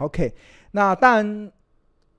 OK，那当然。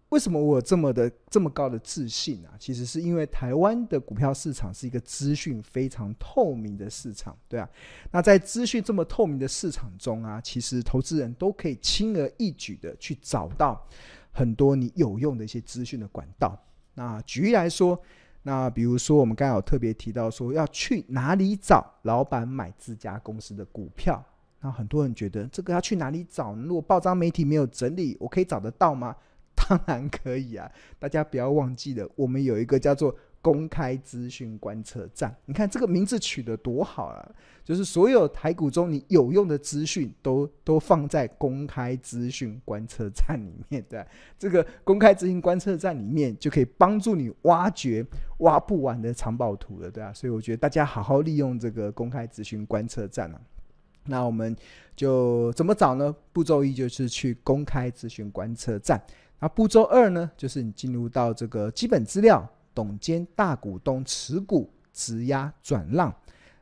为什么我这么的这么高的自信啊？其实是因为台湾的股票市场是一个资讯非常透明的市场，对啊。那在资讯这么透明的市场中啊，其实投资人都可以轻而易举的去找到很多你有用的一些资讯的管道。那举例来说，那比如说我们刚才有特别提到说要去哪里找老板买自家公司的股票，那很多人觉得这个要去哪里找？如果报章媒体没有整理，我可以找得到吗？当然可以啊！大家不要忘记了，我们有一个叫做公开资讯观测站。你看这个名字取得多好啊！就是所有台股中你有用的资讯都都放在公开资讯观测站里面。对，这个公开资讯观测站里面就可以帮助你挖掘挖不完的藏宝图了，对啊，所以我觉得大家好好利用这个公开资讯观测站啊。那我们就怎么找呢？步骤一就是去公开资讯观测站。那步骤二呢，就是你进入到这个基本资料，董监大股东持股质押转让。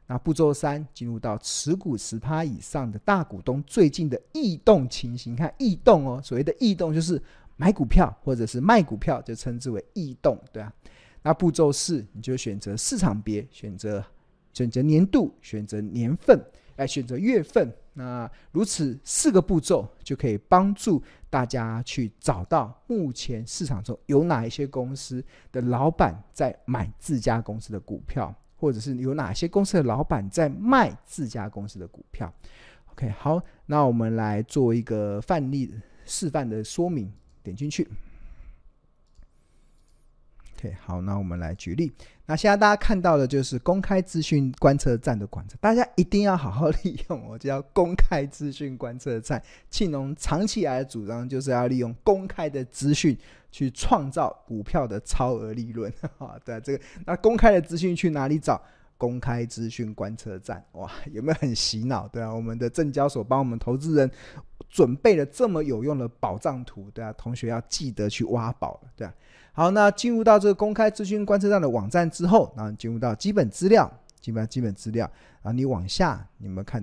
那步骤三，进入到持股十趴以上的大股东最近的异动情形。看异动哦，所谓的异动就是买股票或者是卖股票，就称之为异动，对啊。那步骤四，你就选择市场别，选择选择年度，选择年份，来选择月份。那如此四个步骤就可以帮助大家去找到目前市场中有哪一些公司的老板在买自家公司的股票，或者是有哪些公司的老板在卖自家公司的股票。OK，好，那我们来做一个范例示范的说明，点进去。OK，好，那我们来举例。那现在大家看到的就是公开资讯观测站的观测，大家一定要好好利用。我叫公开资讯观测站，庆农长期以来的主张就是要利用公开的资讯去创造股票的超额利润。啊，对啊，这个那公开的资讯去哪里找？公开资讯观测站，哇，有没有很洗脑？对啊，我们的证交所帮我们投资人准备了这么有用的宝藏图，对啊，同学要记得去挖宝，对啊。好，那进入到这个公开资讯观测站的网站之后，然后进入到基本资料，基本上基本资料，然后你往下，你们看，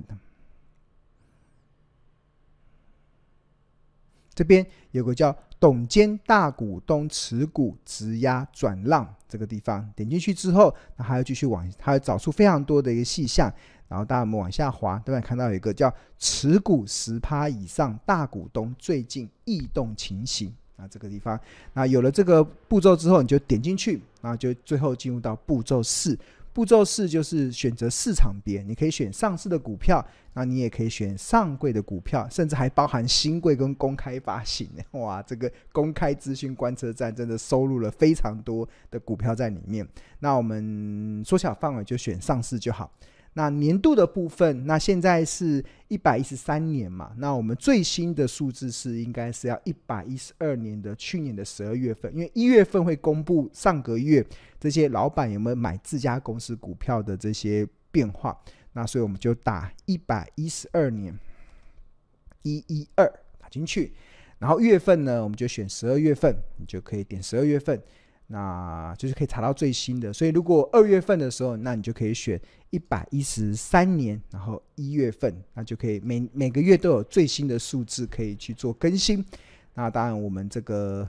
这边有个叫董监大股东持股质押转让这个地方，点进去之后，那还要继续往，还要找出非常多的一个细项，然后大家我们往下滑，对吧？看到有一个叫持股十趴以上大股东最近异动情形。啊，这个地方，那有了这个步骤之后，你就点进去，然后就最后进入到步骤四。步骤四就是选择市场别，你可以选上市的股票，那你也可以选上柜的股票，甚至还包含新柜跟公开发行。哇，这个公开资讯观测站真的收录了非常多的股票在里面。那我们缩小范围，就选上市就好。那年度的部分，那现在是一百一十三年嘛？那我们最新的数字是应该是要一百一十二年的去年的十二月份，因为一月份会公布上个月这些老板有没有买自家公司股票的这些变化。那所以我们就打一百一十二年一一二打进去，然后月份呢，我们就选十二月份，你就可以点十二月份。那就是可以查到最新的，所以如果二月份的时候，那你就可以选一百一十三年，然后一月份，那就可以每每个月都有最新的数字可以去做更新。那当然，我们这个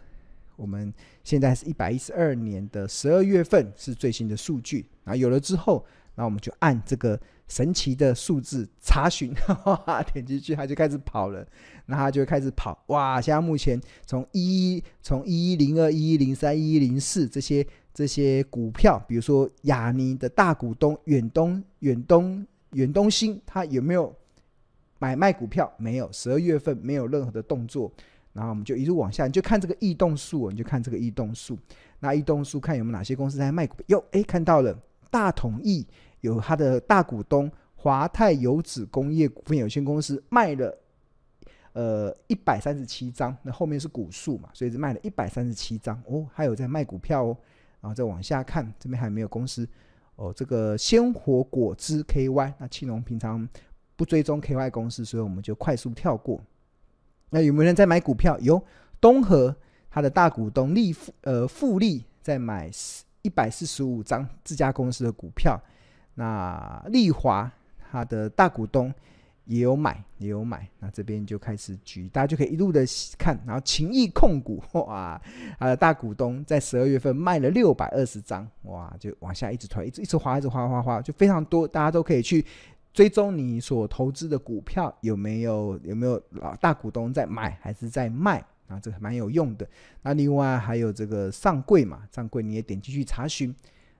我们现在是一百一十二年的十二月份是最新的数据，然后有了之后，那我们就按这个。神奇的数字查询，点进去它就开始跑了，那它就开始跑，哇！现在目前从一从一一零二、一一零三、一一零四这些这些股票，比如说亚尼的大股东远东远东远东新，它有没有买卖股票？没有，十二月份没有任何的动作。然后我们就一路往下，你就看这个异动数，你就看这个异动数。那异动数看有没有哪些公司在卖股票？哟，哎，看到了，大统益。有他的大股东华泰油脂工业股份有限公司卖了，呃一百三十七张，那后面是股数嘛，所以是卖了一百三十七张哦，还有在卖股票哦，然后再往下看，这边还没有公司哦，这个鲜活果汁 KY，那庆农平常不追踪 KY 公司，所以我们就快速跳过。那有没有人在买股票？有东和他的大股东利富呃富利在买一百四十五张自家公司的股票。那丽华，他的大股东也有买，也有买。那这边就开始举，大家就可以一路的看。然后勤益控股哇，啊，大股东在十二月份卖了六百二十张，哇，就往下一直推，一直一直滑，一直滑滑滑，就非常多。大家都可以去追踪你所投资的股票有没有有没有老大股东在买还是在卖啊，这个蛮有用的。那另外还有这个上柜嘛，上柜你也点进去查询，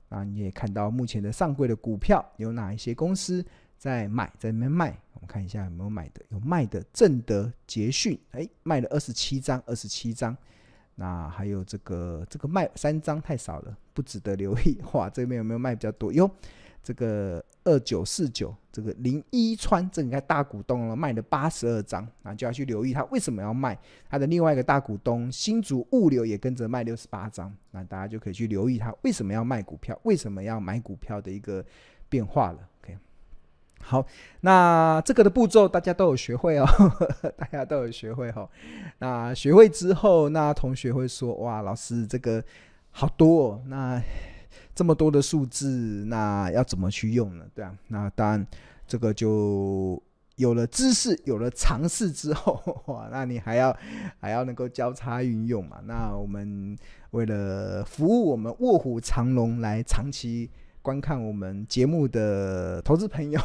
那，你也看到目前的上柜的股票有哪一些公司。在买，在里面卖，我们看一下有没有买的，有卖的，正德捷讯，哎，卖了二十七张，二十七张。那还有这个，这个卖三张太少了，不值得留意。哇，这边有没有卖比较多？哟，这个二九四九，这个林一川，这应该大股东了，卖了八十二张，那就要去留意他为什么要卖。他的另外一个大股东新竹物流也跟着卖六十八张，那大家就可以去留意他为什么要卖股票，为什么要买股票的一个变化了。OK。好，那这个的步骤大家都有学会哦，大家都有学会哦。那学会之后，那同学会说：“哇，老师这个好多哦，那这么多的数字，那要怎么去用呢？”对啊，那当然这个就有了知识，有了尝试之后，哇，那你还要还要能够交叉运用嘛。那我们为了服务我们卧虎藏龙来长期。观看我们节目的投资朋友，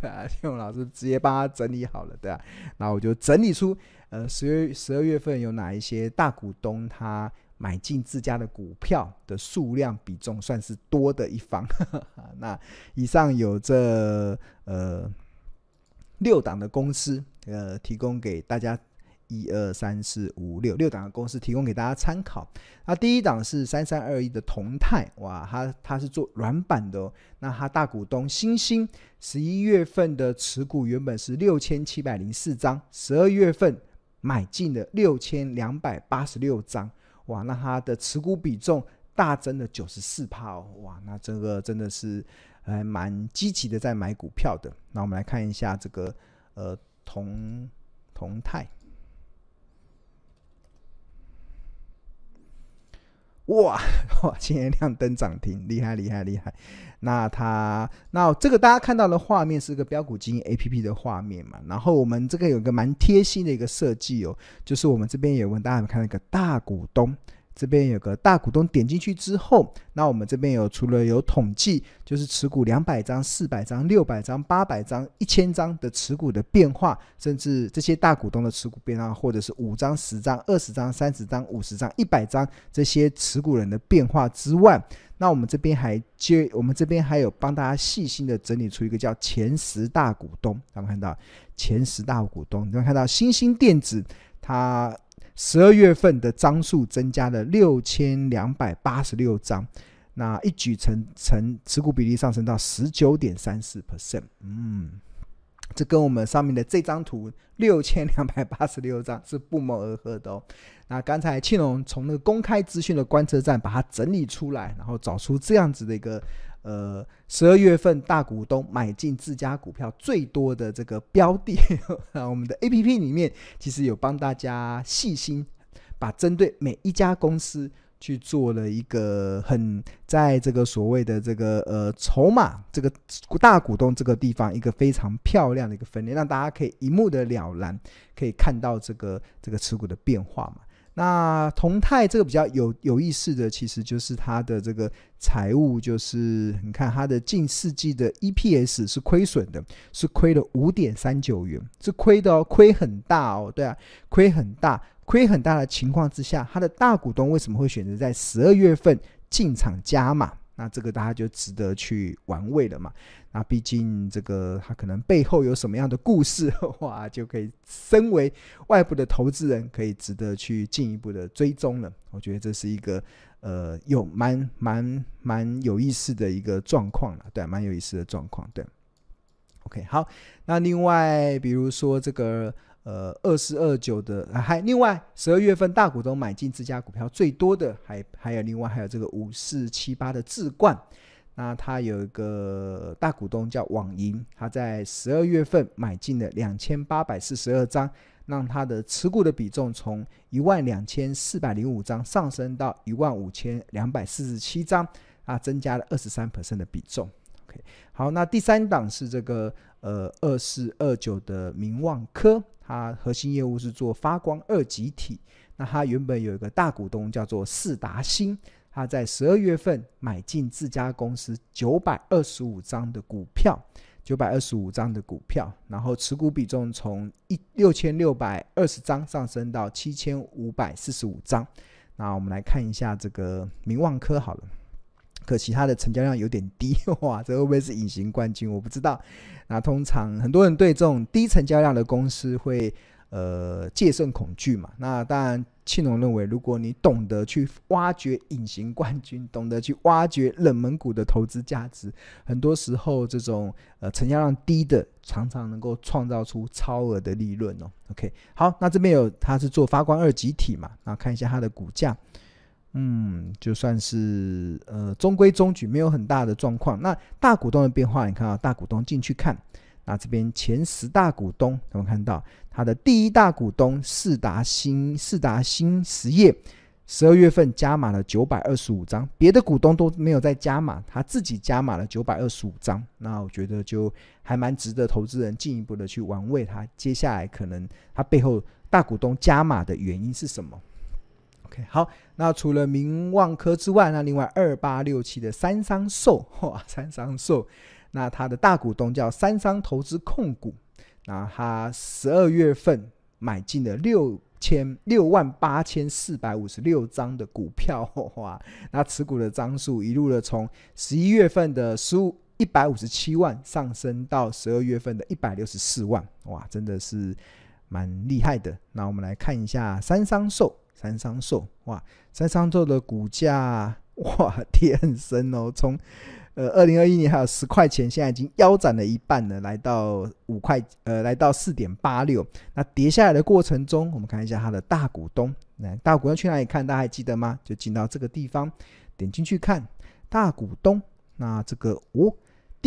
对啊，天勇老师直接帮他整理好了，对啊，那我就整理出，呃，十月十二月份有哪一些大股东他买进自家的股票的数量比重算是多的一方。那以上有这呃六档的公司，呃，提供给大家。一二三四五六六档的公司提供给大家参考。那第一档是三三二一的同泰，哇，它它是做软板的哦。那它大股东星星十一月份的持股原本是六千七百零四张，十二月份买进了六千两百八十六张，哇，那它的持股比重大增了九十四趴哦，哇，那这个真的是还蛮积极的在买股票的。那我们来看一下这个呃同同泰。哇 哇！今天亮灯涨停，厉害厉害厉害！那它那这个大家看到的画面是个标股金 A P P 的画面嘛？然后我们这个有一个蛮贴心的一个设计哦，就是我们这边有问大家有没有看到一个大股东。这边有个大股东点进去之后，那我们这边有除了有统计，就是持股两百张、四百张、六百张、八百张、一千张的持股的变化，甚至这些大股东的持股变化，或者是五张、十张、二十张、三十张、五十张、一百张这些持股人的变化之外，那我们这边还接，我们这边还有帮大家细心的整理出一个叫前十大股东，大家看到前十大股东，你们看到星星电子它。十二月份的张数增加了六千两百八十六张，那一举成成持股比例上升到十九点三四 percent。嗯，这跟我们上面的这张图六千两百八十六张是不谋而合的哦。那刚才庆隆从那个公开资讯的观测站把它整理出来，然后找出这样子的一个。呃，十二月份大股东买进自家股票最多的这个标的，我们的 APP 里面其实有帮大家细心把针对每一家公司去做了一个很在这个所谓的这个呃筹码这个大股东这个地方一个非常漂亮的一个分类，让大家可以一目的了然，可以看到这个这个持股的变化嘛。那同泰这个比较有有意思的，其实就是它的这个财务，就是你看它的近四季的 EPS 是亏损的，是亏了五点三九元，是亏的哦，亏很大哦，对啊，亏很大，亏很大的情况之下，它的大股东为什么会选择在十二月份进场加码？那这个大家就值得去玩味了嘛。那毕竟这个他可能背后有什么样的故事的话，就可以身为外部的投资人，可以值得去进一步的追踪了。我觉得这是一个呃有蛮蛮蛮有意思的一个状况了，对，蛮有意思的状况，对。OK，好，那另外比如说这个。呃，二四二九的，还另外十二月份大股东买进自家股票最多的，还还有另外还有这个五四七八的智冠，那它有一个大股东叫网银，他在十二月份买进了两千八百四十二张，让他的持股的比重从一万两千四百零五张上升到一万五千两百四十七张，啊，增加了二十三 percent 的比重。OK，好，那第三档是这个呃二四二九的明望科，它核心业务是做发光二极体。那它原本有一个大股东叫做四达兴，他在十二月份买进自家公司九百二十五张的股票，九百二十五张的股票，然后持股比重从一六千六百二十张上升到七千五百四十五张。那我们来看一下这个明旺科好了。可惜它的成交量有点低，哇，这会不会是隐形冠军？我不知道。那通常很多人对这种低成交量的公司会呃戒慎恐惧嘛。那当然，庆隆认为，如果你懂得去挖掘隐形冠军，懂得去挖掘冷门股的投资价值，很多时候这种呃成交量低的，常常能够创造出超额的利润哦。OK，好，那这边有它是做发光二极体嘛，那看一下它的股价。嗯，就算是呃中规中矩，没有很大的状况。那大股东的变化，你看啊大股东进去看，那这边前十大股东，我们看到他的第一大股东四达兴四达兴实业，十二月份加码了九百二十五张，别的股东都没有再加码，他自己加码了九百二十五张。那我觉得就还蛮值得投资人进一步的去玩味他。接下来可能他背后大股东加码的原因是什么？OK，好，那除了明旺科之外，那另外二八六七的三商寿，哇，三商寿，那它的大股东叫三商投资控股，那它十二月份买进了六千六万八千四百五十六张的股票，哇，那持股的张数一路的从十一月份的十五一百五十七万上升到十二月份的一百六十四万，哇，真的是蛮厉害的。那我们来看一下三商寿。三商寿哇，三商寿的股价 哇跌很深哦，从呃二零二一年还有十块钱，现在已经腰斩了一半了，来到五块呃来到四点八六。那跌下来的过程中，我们看一下它的大股东，来大股东去哪里看？大家还记得吗？就进到这个地方，点进去看大股东，那这个哦。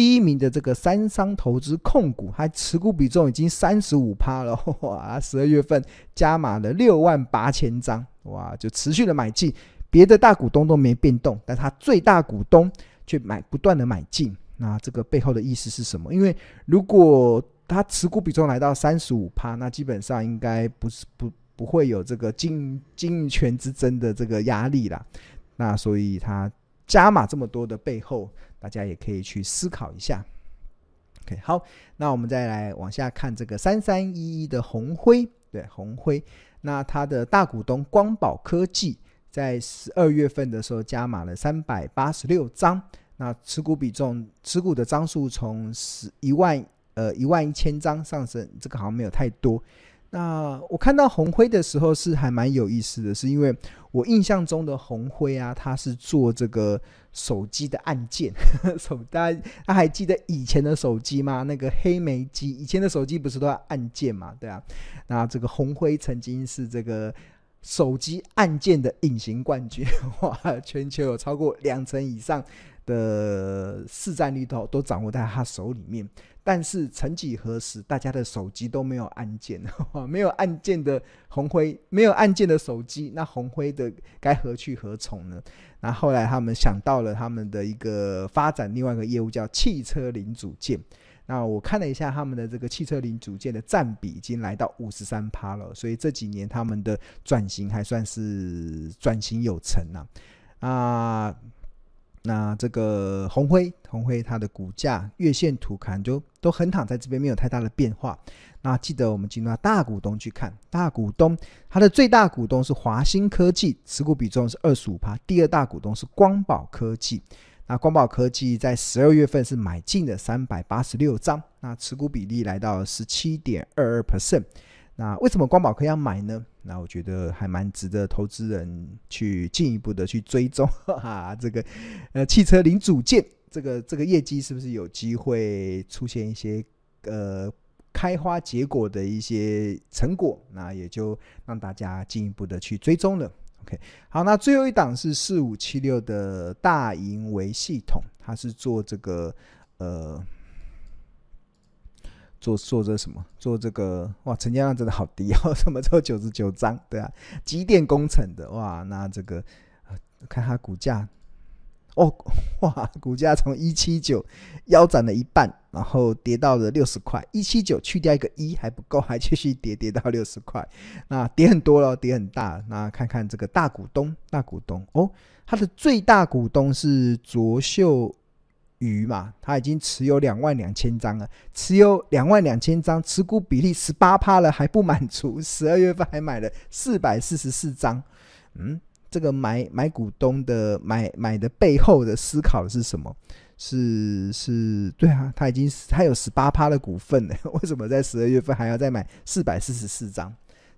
第一名的这个三商投资控股，还持股比重已经三十五趴了，哇！十二月份加码了六万八千张，哇！就持续的买进，别的大股东都没变动，但他最大股东却买不断的买进，那这个背后的意思是什么？因为如果他持股比重来到三十五趴，那基本上应该不是不不会有这个经经营权之争的这个压力啦，那所以他加码这么多的背后。大家也可以去思考一下。OK，好，那我们再来往下看这个三三一一的红辉，对，红辉，那它的大股东光宝科技在十二月份的时候加码了三百八十六张，那持股比重，持股的张数从十一万呃一万一千张上升，这个好像没有太多。那我看到红辉的时候是还蛮有意思的，是因为我印象中的红辉啊，它是做这个手机的按键，手大家他还记得以前的手机吗？那个黑莓机，以前的手机不是都要按键嘛？对啊，那这个红辉曾经是这个手机按键的隐形冠军，哇，全球有超过两成以上的市占率都都掌握在他手里面。但是曾几何时，大家的手机都没有按键，没有按键的红辉，没有按键的手机，那红辉的该何去何从呢？那后来他们想到了他们的一个发展另外一个业务，叫汽车零组件。那我看了一下他们的这个汽车零组件的占比已经来到五十三趴了，所以这几年他们的转型还算是转型有成啊。啊。那这个鸿辉，鸿辉它的股价月线图看就都横躺在这边，没有太大的变化。那记得我们进入到大股东去看，大股东它的最大股东是华新科技，持股比重是二十五趴。第二大股东是光宝科技，那光宝科技在十二月份是买进了三百八十六张，那持股比例来到十七点二二 percent。那为什么光宝科要买呢？那我觉得还蛮值得投资人去进一步的去追踪 哈，这个呃汽车零组件这个这个业绩是不是有机会出现一些呃开花结果的一些成果？那也就让大家进一步的去追踪了。OK，好，那最后一档是四五七六的大银维系统，它是做这个呃。做做这什么？做这个哇，成交量真的好低哦，什么做九十九张？对啊，机电工程的哇，那这个看它股价哦，哇，股价从一七九腰斩了一半，然后跌到了六十块。一七九去掉一个一还不够，还继续跌，跌到六十块。那跌很多了，跌很大。那看看这个大股东，大股东哦，它的最大股东是卓秀余嘛，他已经持有两万两千张了，持有两万两千张，持股比例十八趴了，还不满足。十二月份还买了四百四十四张，嗯。这个买买股东的买买的背后的思考是什么？是是，对啊，他已经他有十八趴的股份了，为什么在十二月份还要再买四百四十四张？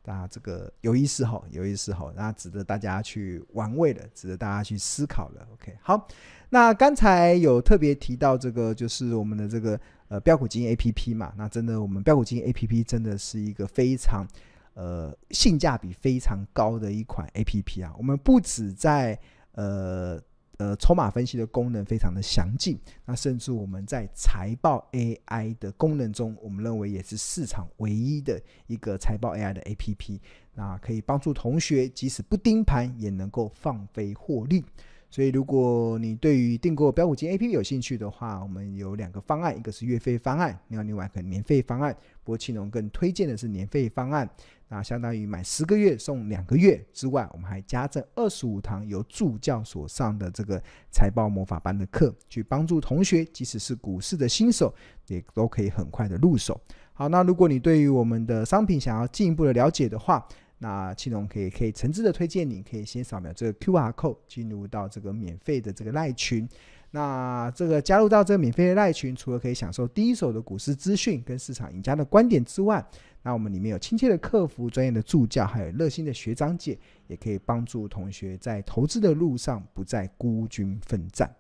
啊，这个有意思哈，有意思哈，那值得大家去玩味的，值得大家去思考的。OK，好，那刚才有特别提到这个，就是我们的这个呃标股金 APP 嘛，那真的我们标股金 APP 真的是一个非常。呃，性价比非常高的一款 APP 啊，我们不止在呃呃筹码分析的功能非常的详尽，那甚至我们在财报 AI 的功能中，我们认为也是市场唯一的一个财报 AI 的 APP，那可以帮助同学即使不盯盘也能够放飞获利。所以，如果你对于订购标股金 APP 有兴趣的话，我们有两个方案，一个是月费方案，另外另外一个年费方案。不过庆隆更推荐的是年费方案，那相当于买十个月送两个月之外，我们还加赠二十五堂由助教所上的这个财报魔法班的课，去帮助同学，即使是股市的新手，也都可以很快的入手。好，那如果你对于我们的商品想要进一步的了解的话，那庆隆可以可以诚挚的推荐你，可以先扫描这个 QR code 进入到这个免费的这个赖群。那这个加入到这个免费的赖群，除了可以享受第一手的股市资讯跟市场赢家的观点之外，那我们里面有亲切的客服、专业的助教，还有热心的学长姐，也可以帮助同学在投资的路上不再孤军奋战。